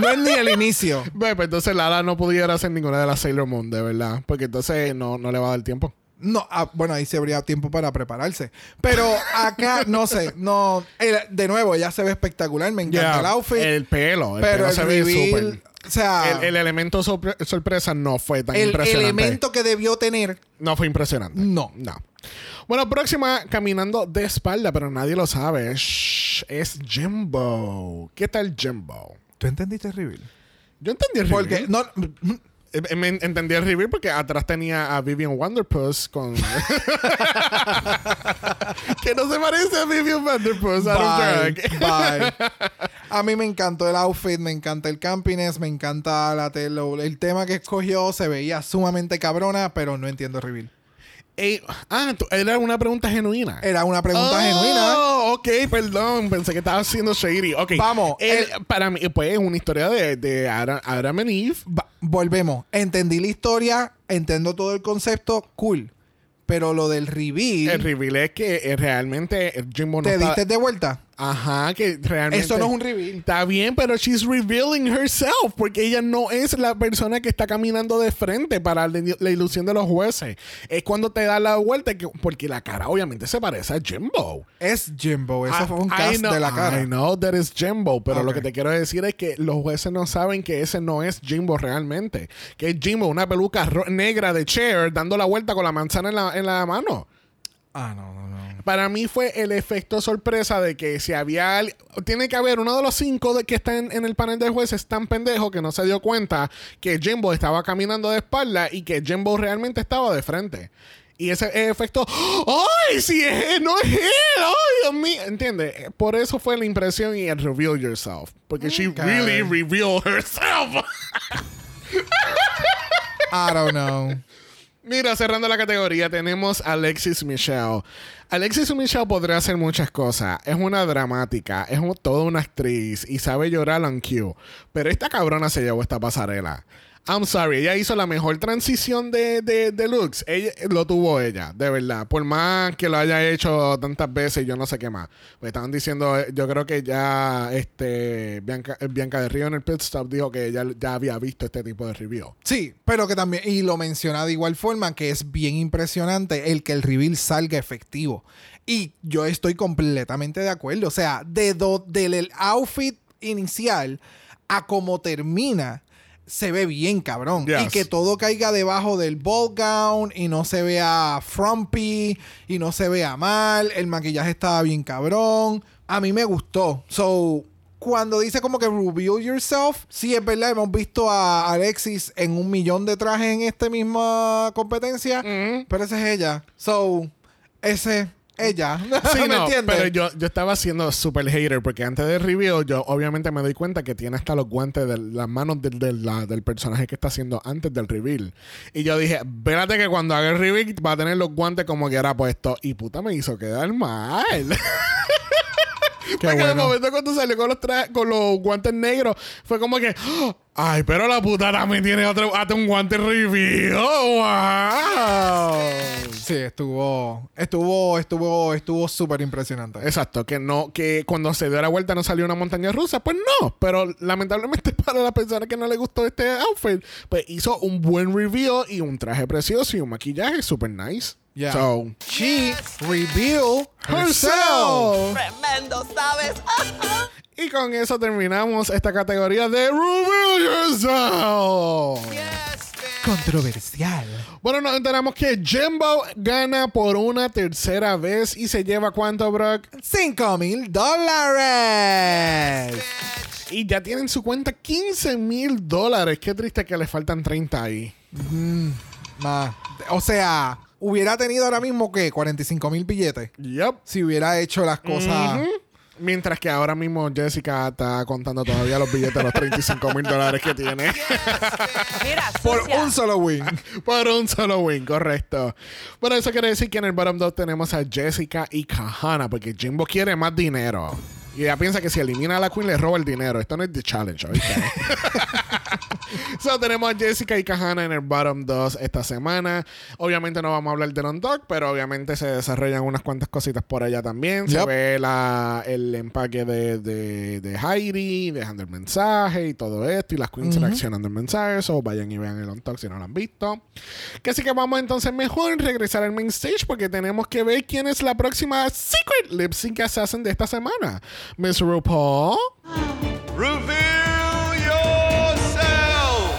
No es ni el inicio. Ve, pues entonces Lala no pudiera hacer ninguna de las Sailor Moon, de verdad. Porque entonces no, no le va a dar tiempo. No, ah, bueno, ahí se habría tiempo para prepararse. Pero acá, no sé, no. el- de nuevo, ella se ve espectacular, me encanta Ya, el outfit. El pelo. El pero pelo el se ve súper. o sea, El, el elemento sorpre- sorpresa no fue tan el impresionante. elemento que debió tener, No fue impresionante. no. No. Bueno, próxima, caminando de espalda, pero nadie lo sabe. Shh, es Jimbo. ¿Qué tal Jimbo? ¿Tú entendiste reveal? Yo entendí el Porque reveal. no, Eh, me entendí el reveal porque atrás tenía a Vivian Wonderpuss con. que no se parece a Vivian drag. bye. A mí me encantó el outfit, me encanta el campiness, me encanta la telo. El tema que escogió se veía sumamente cabrona, pero no entiendo el reveal. Ey, ah, tú- era una pregunta genuina. Era una pregunta Oh, genuina. ok, perdón. Pensé que estaba haciendo shady. Ok. Vamos, El- el- para mí, pues es una historia de, de Adam, Adam and Eve. Va- volvemos. Entendí la historia, entiendo todo el concepto, cool. Pero lo del reveal, El reveal es que eh, realmente eh, Jimbo no ¿te está- diste de vuelta? Ajá, que realmente. Eso no es un reveal. Está bien, pero she's revealing herself porque ella no es la persona que está caminando de frente para la, ilusión de los jueces. Es cuando te da la vuelta que, porque la cara obviamente se parece a Jimbo. Es Jimbo. Eso I- fue un I cast know- de la cara. I know that is Jimbo, pero lo que te quiero decir es que los jueces no saben que ese no es Jimbo realmente. Que es Jimbo, una peluca negra de chair dando la vuelta con la manzana en la, en la mano. Ah, no, no, no. Para mí fue el efecto sorpresa de que si había... Tiene que haber uno de los cinco de que está en, en el panel de jueces tan pendejo que no se dio cuenta que Jimbo estaba caminando de espalda y que Jimbo realmente estaba de frente. Y ese efecto, ¡ay! Si es no es él, ¡ay, Dios mío! ¿Entiendes? Por eso fue la impresión y el reveal yourself. Porque she really revealed herself. I don't know. Mira, cerrando la categoría, tenemos a Alexis Michelle. Alexis Michelle podría hacer muchas cosas. Es una dramática, es un- toda una actriz y sabe llorar on cue. Pero esta cabrona se llevó esta pasarela. I'm sorry, ella hizo la mejor transición de, de, looks. Ella, lo tuvo ella, de verdad. Por más que lo haya hecho tantas veces, yo no sé qué más. Me estaban diciendo, eh, yo creo que ya este Bianca, eh, Bianca de Río en el pit stop dijo que ella ya había visto este tipo de review. Sí, pero que también, y lo menciona de igual forma, que es bien impresionante el que el reveal salga efectivo. Y yo estoy completamente de acuerdo. O sea, de do- del el outfit inicial a como termina, se ve bien cabrón. Yes. Y que todo caiga debajo del ball gown y no se vea frumpy y no se vea mal. El maquillaje estaba bien cabrón. A mí me gustó. So, cuando dice como que reveal yourself, sí es verdad, hemos visto a Alexis en un millón de trajes en esta misma competencia, pero esa es ella. So, ese, ella. Sí, ¿Me no, entiendes? pero yo, yo estaba siendo super hater porque antes del review yo obviamente me doy cuenta que tiene hasta los guantes de las manos del, del- la- del personaje que está haciendo antes del reveal. Y yo dije, espérate que cuando haga el reveal va a tener los guantes como que era puesto. Y puta me hizo quedar mal. Qué Porque de bueno. momento cuando salió con los, tra- con los guantes negros, fue como que, ¡Oh! Ay, pero la puta también tiene otro, hasta un guante review. ¡Wow! Sí, estuvo, estuvo, estuvo, estuvo súper impresionante. Exacto, que no, que cuando se dio la vuelta no salió una montaña rusa, pues no, pero lamentablemente para la persona que no le gustó este outfit, pues hizo un buen review y un traje precioso y un maquillaje super nice. Yeah. So, She revealed herself. herself. Tremendo, ¿sabes? Y con eso terminamos esta categoría de Reveal Yourself. Controversial. Bueno, nos enteramos que Jimbo gana por una tercera vez y se lleva cuánto, Brock? 5 mil dólares. Y ya tienen en su cuenta 15 mil dólares. Qué triste que le faltan 30 ahí. Ma, O sea, hubiera tenido ahora mismo que 45 mil billetes Yep. si hubiera hecho las cosas. Mientras que ahora mismo Jessica está contando todavía los billetes de los 35 mil dólares que tiene. Mira, Por un solo win. Por un solo win, correcto. Bueno, eso quiere decir que en el bottom 2 tenemos a Jessica y Kahana, porque Jimbo quiere más dinero. Y ella piensa que si elimina a la Queen le roba el dinero. Esto no es The Challenge, ¿oíste? so, tenemos a Jessica y Kahana en el bottom 2 esta semana. Obviamente no vamos a hablar de Non Dog, pero obviamente se desarrollan unas cuantas cositas por allá también. Se Yep. ve la, el empaque de, de, de Heidi, dejando el mensaje y todo esto. Y las queens reaccionando al mensaje. So, vayan y vean el On Talk si no lo han visto. Que así que vamos entonces mejor regresar al main stage porque tenemos que ver quién es la próxima Secret Lip Sync Assassin de esta semana. Miss RuPaul. Reveal yourself.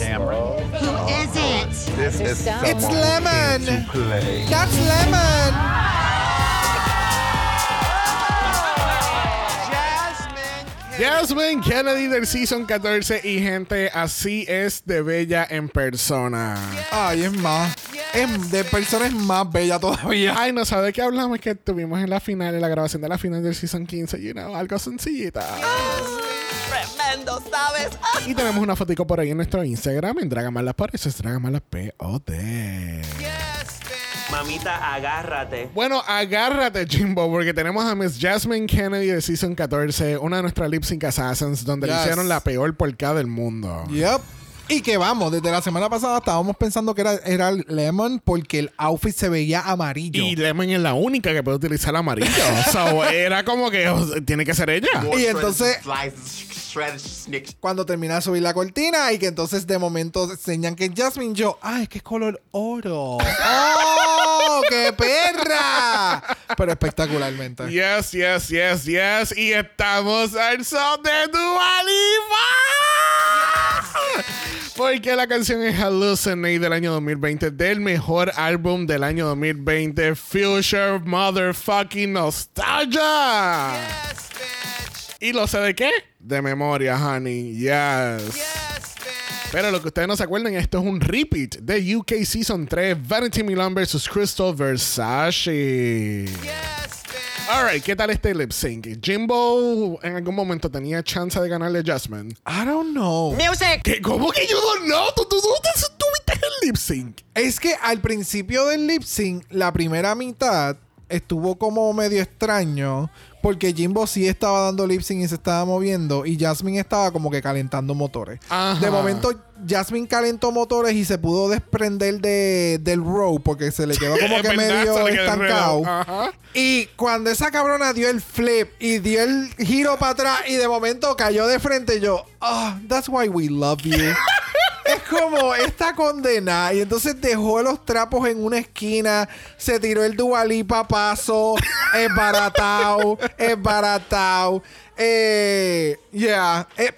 Cameron. Who is it? This is someone It's lemon. to play. That's lemon. Jasmine Kennedy del Season 14 y gente, así es de bella en persona. Ay, es más. Es de personas más bella todavía. Ay, no sabe de qué hablamos, que tuvimos en la final, en la grabación de la final del Season 15, you know, algo sencillita. Tremendo, ¿sabes? Y tenemos una fotico por ahí en nuestro Instagram, en Dragamalas, por eso es Dragamalas POD. Mamita, agárrate. Bueno, agárrate, Jimbo, porque tenemos a Miss Jasmine Kennedy de Season 14, una de nuestras lip sync assassins, donde le hicieron la peor porcada del mundo. Yep. Y que vamos, desde la semana pasada estábamos pensando que era, era Lemon porque el outfit se veía amarillo. Y Lemon es la única que puede utilizar amarillo. so, era como que tiene que ser ella. Y entonces-. Cuando termina de subir la cortina y que entonces de momento enseñan que Jasmine, yo, ¡ay, es que es color oro! ¡Oh, qué perra! Pero espectacularmente. Yes, yes, yes, yes. Y estamos al son de Dua Lipa. Porque la canción es Hallucinate del año 2020, del mejor álbum del año 2020, Future Motherfucking Nostalgia. ¿Y lo sé de qué? De memoria, honey. Yes. Pero lo que ustedes no se acuerdan, esto es un repeat de UK Season 3, Vanity Milan vs. Crystal Versace. Alright, ¿qué tal este lip sync? Jimbo en algún momento tenía chance de ganarle a Jasmine. I don't know. ¿Qué? ¿Cómo que yo no know? ¿Tú, tú, tú, tú tuviste el lip sync? Es que al principio del lip sync, la primera mitad estuvo como medio extraño. Porque Jimbo sí estaba dando lip sync y se estaba moviendo. Y Jasmine estaba como que calentando motores. Ajá. De momento, Jasmine calentó motores y se pudo desprender de, del row. Porque se le quedó como que medio estancado. Ajá. Y cuando esa cabrona dio el flip y dio el giro para atrás y de momento cayó de frente, yo, ah, that's why we love you. como esta condena. Y entonces dejó los trapos en una esquina, se tiró el dualipa paso, es baratao, es baratao. Eh, yeah. eh,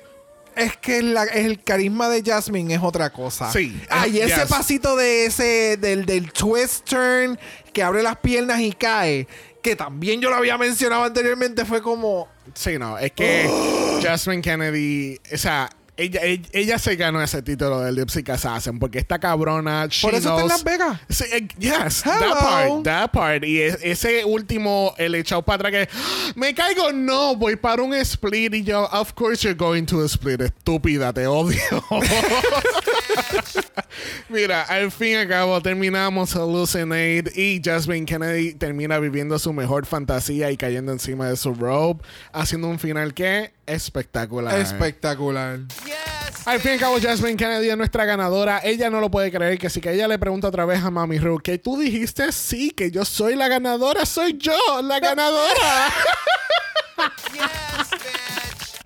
es que la- el carisma de Jasmine es otra cosa. Sí. Ay, ese Yes. pasito de ese, del, del twist turn, que abre las piernas y cae, que también yo lo había mencionado anteriormente, fue como. Sí, no, es que Jasmine Kennedy, o sea, ella, ella, ella se ganó ese título del Lip Sync Assassin porque esta cabrona. Por eso está en knows- Las Vegas. Sí, eh, yes, Hello. that part, that part. Y es- ese último, el echado para atrás que "Ah, me caigo, no, voy para un split. Y yo, of course you're going to split, estúpida, te odio. Mira, al fin y al cabo terminamos Hallucinate y Jasmine Kennedy termina viviendo su mejor fantasía y cayendo encima de su robe, haciendo un final que espectacular. Espectacular. Al fin y al cabo, Jasmine Kennedy es nuestra ganadora. Ella no lo puede creer, que si que ella le pregunta otra vez a Mami Ru, que tú dijiste sí, que yo soy la ganadora, soy yo la ganadora.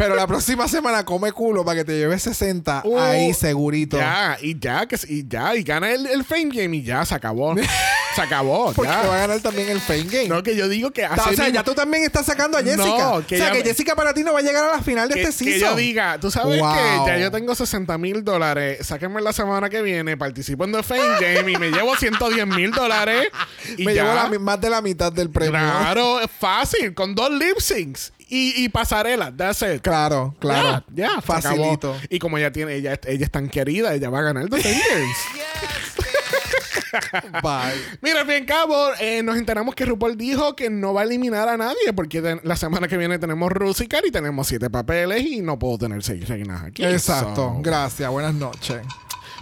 Pero la próxima semana come culo para que te lleves 60 Uh, ahí segurito. Ya, y ya, que, y ya, y gana el, el Fame Game y ya, se acabó. se acabó, Porque va a ganar también el Fame Game. No, que yo digo que o así sea, mismo- ya tú también estás sacando a Jessica. No, o que sea, que me- Jessica para ti no va a llegar a la final de que, este que season. yo diga, tú sabes Wow. que ya yo tengo 60 mil dólares, sáquenme la semana que viene, participo en The Fame Game y me llevo 110 mil dólares. Y Me ya. llevo la más de la mitad del premio. Claro, es fácil, con dos lip syncs y, y pasarela, that's it. Claro, claro. Ya, se Facilito. acabó. Y como ella tiene, ella, ella es tan querida, ella va a ganar The. Bye. Mira, al cabo, eh, nos enteramos que RuPaul dijo que no va a eliminar a nadie porque de- la semana que viene tenemos Rusicar y tenemos siete papeles y no puedo tener seis reinas aquí. Exacto. So- Gracias. Buenas noches.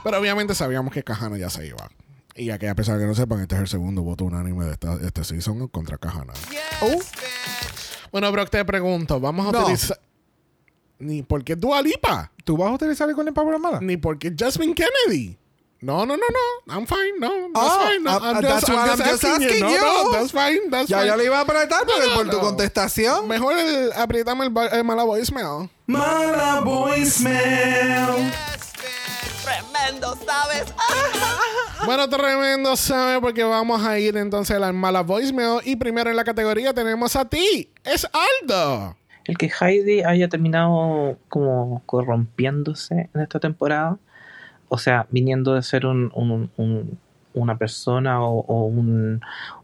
Pero obviamente sabíamos que Cajana ya se iba. Y aquella persona que no sepan, este es el segundo voto unánime de esta, este season contra Cajana. Uh, Bueno, Brock, te pregunto, vamos a No. utilizar... Ni porque Dua Lipa, ¿Tú vas a utilizar el Golden Power Mala? ni porque Jasmine Kennedy. No, no, no, no. I'm fine. No, that's Oh, fine. No, uh, I'm that's I'm what just I'm just asking you. asking No, you. no, that's fine. That's Ya fine. yo le iba a apretar por, No, por no, tu contestación. Mejor el, apriétame el, ba- el mala voicemail. Mala voicemail. Tremendo, ¿sabes? Bueno, tremendo, ¿sabe? Porque vamos a ir entonces a la mala voicemail. Y primero en la categoría tenemos a ti. Es Aldo. El que Heidi haya terminado como corrompiéndose en esta temporada, o sea, viniendo de ser un, un- un- una persona o, o un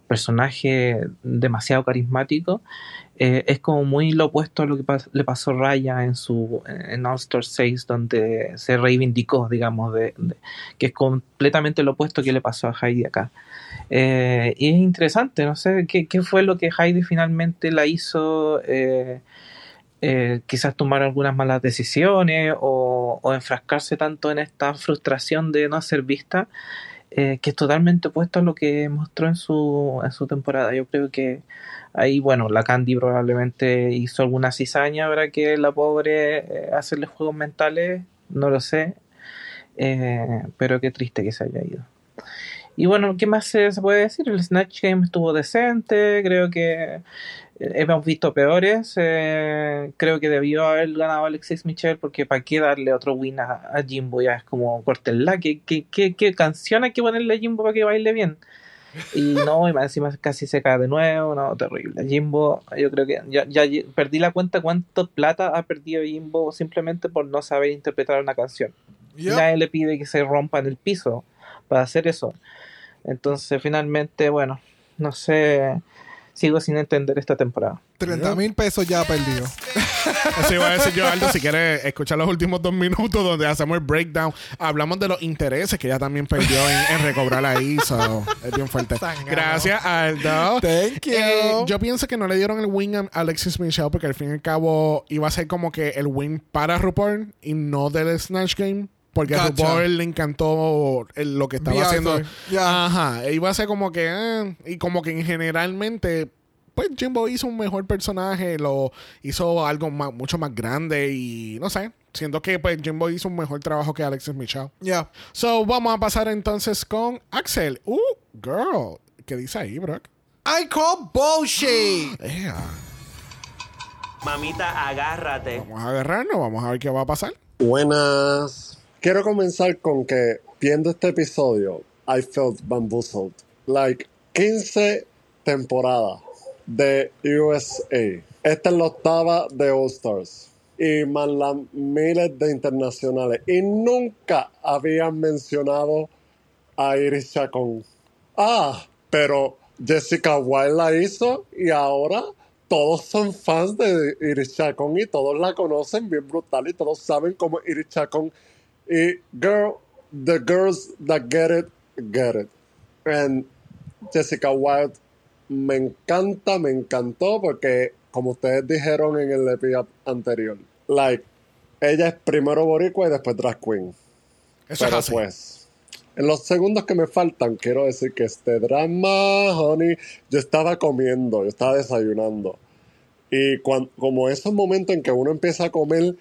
personaje demasiado carismático, eh, es como muy lo opuesto a lo que le pasó Raya en su en All Star 6, donde se reivindicó, digamos, de, que es completamente lo opuesto que le pasó a Heidi acá. Eh, y es interesante, no sé, ¿qué, qué fue lo que Heidi finalmente la hizo eh, quizás tomar algunas malas decisiones o, o enfrascarse tanto en esta frustración de no ser vista, que es totalmente opuesto a lo que mostró en su, en su temporada. Yo creo que ahí, bueno, la Candy probablemente hizo alguna cizaña, ¿verdad? Que la pobre eh, hacerle juegos mentales, no lo sé, eh, pero qué triste que se haya ido. Y bueno, ¿qué más se, puede decir? El Snatch Game estuvo decente, creo que eh, hemos visto peores. eh, creo que debió haber ganado Alexis Michel porque para qué darle otro win a, a Jimbo, ya es como cortenla. ¿Qué, qué, qué, qué canción hay que ponerle a Jimbo para que baile bien? Y no, y más encima casi se cae de nuevo, no, terrible. Jimbo, yo creo que ya, ya perdí la cuenta cuánto plata ha perdido Jimbo simplemente por no saber interpretar una canción. Yep. Nadie le pide que se rompa en el piso para hacer eso. Entonces, finalmente, bueno, no sé, sigo sin entender esta temporada. 30 mil pesos ya perdido. Eso iba a decir yo, Aldo, si quieres escuchar los últimos dos minutos donde hacemos el breakdown. Hablamos de los intereses que ella también perdió en, en recobrar ahí. So, es bien fuerte. Gracias, Aldo. Thank you. Eh, yo pienso que no le dieron el win a Alexis Michelle porque al fin y al cabo iba a ser como que el win para RuPaul y no del Snatch Game. Porque a Gotcha. RuPaul le encantó el- lo que estaba haciendo. Yeah. Ajá. E iba a ser como que. eh, y como que generalmente. Pues Jimbo hizo un mejor personaje, lo hizo algo más- mucho más grande y no sé. Siento que pues Jimbo hizo un mejor trabajo que Alexis Michelle. Ya. So, vamos a pasar entonces con Axel. Uh, girl. ¿Qué dice ahí, Brock? I call bullshit. Ea. Mamita, agárrate. Vamos a agarrarnos, vamos a ver qué va a pasar. Buenas. Quiero comenzar con que viendo este episodio, I felt bamboozled. Like 15 temporadas de USA. Esta es la octava de All Stars. Y más las miles de internacionales. Y nunca habían mencionado a Iris Chacón. Ah, pero Jessica Wilde la hizo y ahora todos son fans de Iris Chacón y todos la conocen bien brutal y todos saben cómo Iris Chacón. Y girl, the girls that get it, get it. And Jessica Wilde me encanta, me encantó porque como ustedes dijeron en el episodio anterior, like, ella es primero boricua y después drag queen. Eso Pero es así. pues, en los segundos que me faltan, quiero decir que este drama, honey, yo estaba comiendo, yo estaba desayunando. Y cuan- como esos momentos en que uno empieza a comer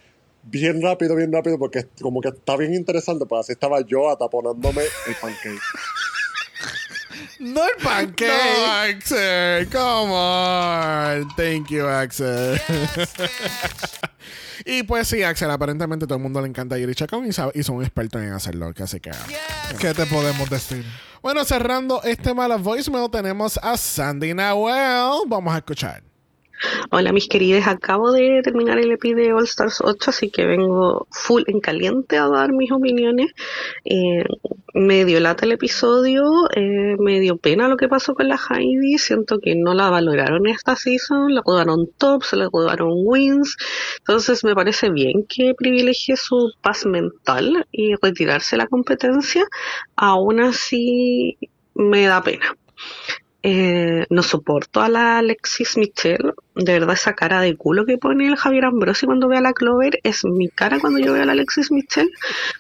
bien rápido, bien rápido, porque como que está bien interesante, pues así estaba yo ataponándome el pancake. No el pancake. No, Axel, come on. Thank you, Axel. y pues sí, Axel, aparentemente todo el mundo le encanta Iris Chacón y, sabe- y son expertos en hacerlo, así que... ¿Qué te podemos decir? Bueno, cerrando este mala voicemail, tenemos a Sandy Nahuel. Vamos a escuchar. Hola mis queridas, acabo de terminar el EPI de All Stars 8, así que vengo full en caliente a dar mis opiniones. Eh, me dio lata el episodio, eh, me dio pena lo que pasó con la Heidi, siento que no la valoraron esta season, la jugaron top, se la jugaron wins, entonces me parece bien que privilegie su paz mental y retirarse la competencia, aún así me da pena. Eh, no soporto a la Alexis Michelle. De verdad, esa cara de culo que pone el Javier Ambrosi cuando ve a la Clover es mi cara cuando yo veo a la Alexis Michelle.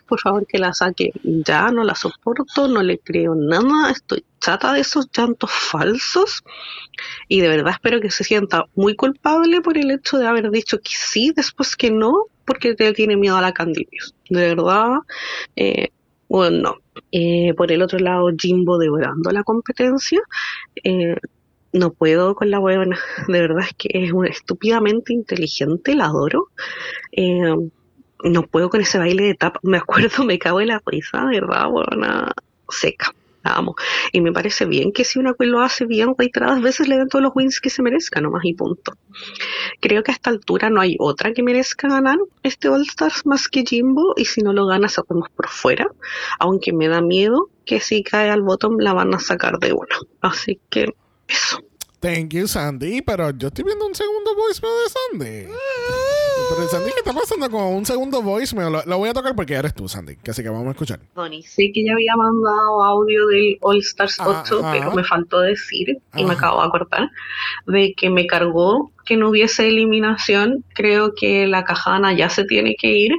Por favor, que la saque ya. No la soporto, no le creo nada. Estoy chata de esos llantos falsos. Y de verdad espero que se sienta muy culpable por el hecho de haber dicho que sí, después que no, porque le tiene miedo a la Candy. De verdad, eh, Bueno, no. Eh, por el otro lado, Jimbo devorando la competencia. Eh, no puedo con la buena. De verdad es que es una estúpidamente inteligente, la adoro. Eh, no puedo con ese baile de tap. Me acuerdo, me cago en la risa, de verdad, buena seca. Amo. Y me parece bien que si una queen lo hace bien, reiteradas veces le den todos los wins que se merezca, nomás y punto. Creo que a esta altura no hay otra que merezca ganar este All Stars más que Jimbo, y si no lo gana, sacamos por fuera. Aunque me da miedo que si cae al bottom la van a sacar de una. Así que eso. Thank you, Sandy. Pero yo estoy viendo un segundo voicemail de Sandy. Pero Sandy, ¿qué está pasando con un segundo voicemail? Lo, lo voy a tocar porque eres tú, Sandy. Así que vamos a escuchar. Tony, sé que ya había mandado audio del All Stars 8, Ajá. pero me faltó decir, y me Ajá. acabo de acordar, de que me cargó que no hubiese eliminación. Creo que la cajana ya se tiene que ir,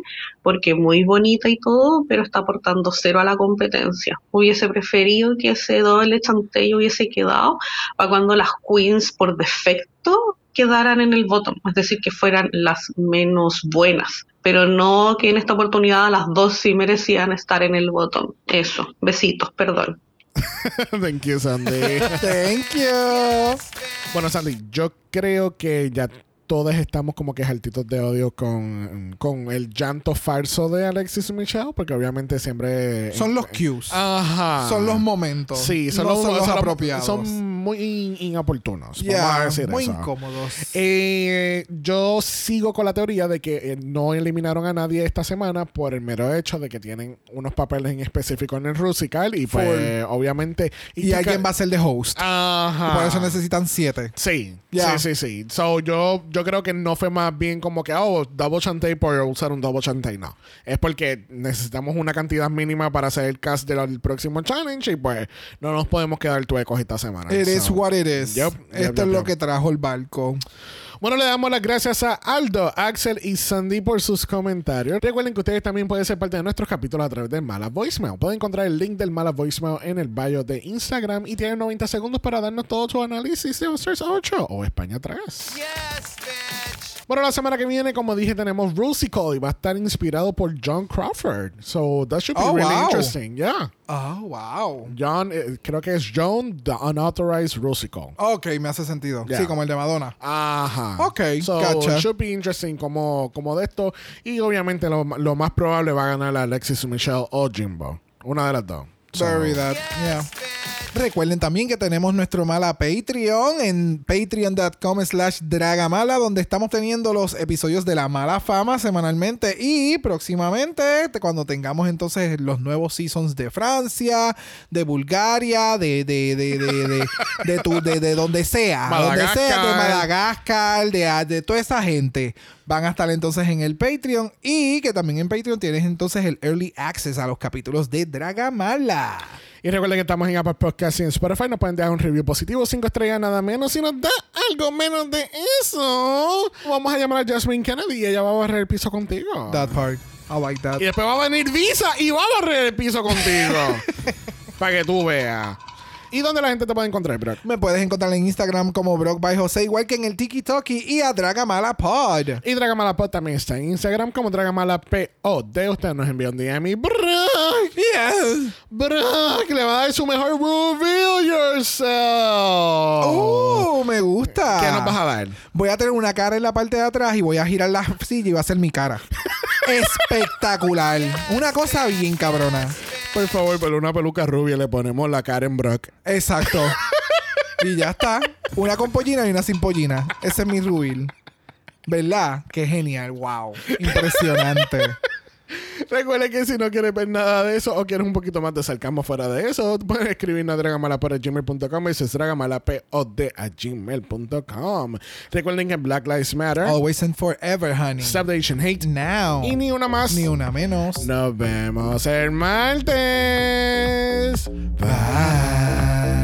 porque muy bonita y todo, pero está aportando cero a la competencia. Hubiese preferido que ese doble chantey hubiese quedado para cuando las queens por defecto quedaran en el bottom, es decir, que fueran las menos buenas, pero no que en esta oportunidad las dos sí merecían estar en el bottom. Eso, besitos, perdón. Thank you, Sandy. Thank you. Bueno, Sandy, yo creo que ya todos estamos como que jaltitos de odio con, con el llanto falso de Alexis Michelle, porque obviamente siempre... Son los cues. Ajá. Son los momentos. Sí, son, no los, son los apropiados. Son muy in- inoportunos. Vamos a decir muy eso. incómodos. Eh, yo sigo con la teoría de que eh, no eliminaron a nadie esta semana por el mero hecho de que tienen unos papeles en específico en el Rusical y pues Full. obviamente... Y, tú alguien va a ser de host. Ajá. Por eso necesitan siete. Sí, sí, sí, sí. So, yo, yo creo que no fue más bien como que, oh, double chantey por usar un double chantey. No. Es porque necesitamos una cantidad mínima para hacer el cast del próximo challenge y pues no nos podemos quedar tuecos esta semana. It is what it is. yep, Esto yep, es yep, lo que trajo el barco. Bueno, le damos las gracias a Aldo, Axel y Sandy por sus comentarios. Recuerden que ustedes también pueden ser parte de nuestros capítulos a través del Mala Voicemail. Pueden encontrar el link del Mala Voicemail en el bio de Instagram y tienen 90 segundos para darnos todo su análisis de All-Stars 8 o España 3. Bueno, la semana que viene, como dije, tenemos Rusical y va a estar inspirado por John Crawford. So that should be Oh, really wow. interesting. Yeah. Oh, wow. John, eh, creo que es John, the Unauthorized Rusical. Ok, me hace sentido. Sí, como el de Madonna. Ajá. Ok, so, gotcha. should be interesting como, como de esto. Y obviamente lo, lo más probable va a ganar Alexis Michelle o Jimbo. Una de las dos. So, that. Yeah. Recuerden también que tenemos nuestro mala Patreon en patreon.com slash dragamala donde estamos teniendo los episodios de la mala fama semanalmente y próximamente te- cuando tengamos entonces los nuevos seasons de Francia, de Bulgaria, de de de de de, de, tu- de- de donde sea, donde sea, de Madagascar, de, de toda esa gente van a estar entonces en el Patreon y que también en Patreon tienes entonces el early access a los capítulos de Dragamala. Y recuerden que estamos en Apple Podcasts y en Spotify. Nos pueden dejar un review positivo, cinco estrellas, nada menos. Si nos da algo menos de eso, vamos a llamar a Jasmine Kennedy y ella va a barrer el piso contigo. That part. I like that. Y después va a venir Visa y va a barrer el piso contigo. Para que tú veas. ¿Y dónde la gente te puede encontrar, Brock? Me puedes encontrar en Instagram como Brock by José, igual que en el Tiki Toki y a Dragamala Pod. Y Dragamalapod también está en Instagram como Dragamalapod. Usted nos envió un DM y Brock, Yes. Brock le va a dar su mejor reveal yourself. Uh, me gusta. ¿Qué nos vas a dar? Voy a tener una cara en la parte de atrás y voy a girar la silla y va a ser mi cara. Espectacular. Una cosa bien cabrona. Por favor, por una peluca rubia le ponemos la cara en Brock. Exacto. y ya está. Una con pollina y una sin pollina. Ese es mi rubil. ¿Verdad? Qué genial. Wow. Impresionante. Recuerden que si no quieres ver nada de eso o quieres un poquito más de sarcasmo fuera de eso, puedes escribirnos a dragamalapod.gmail.com y es dragamalapod a gmail.com. Recuerden que Black Lives Matter, Always and forever, honey. Stop the Asian Hate Now. y ni una más. Ni una menos. Nos vemos el martes. Bye.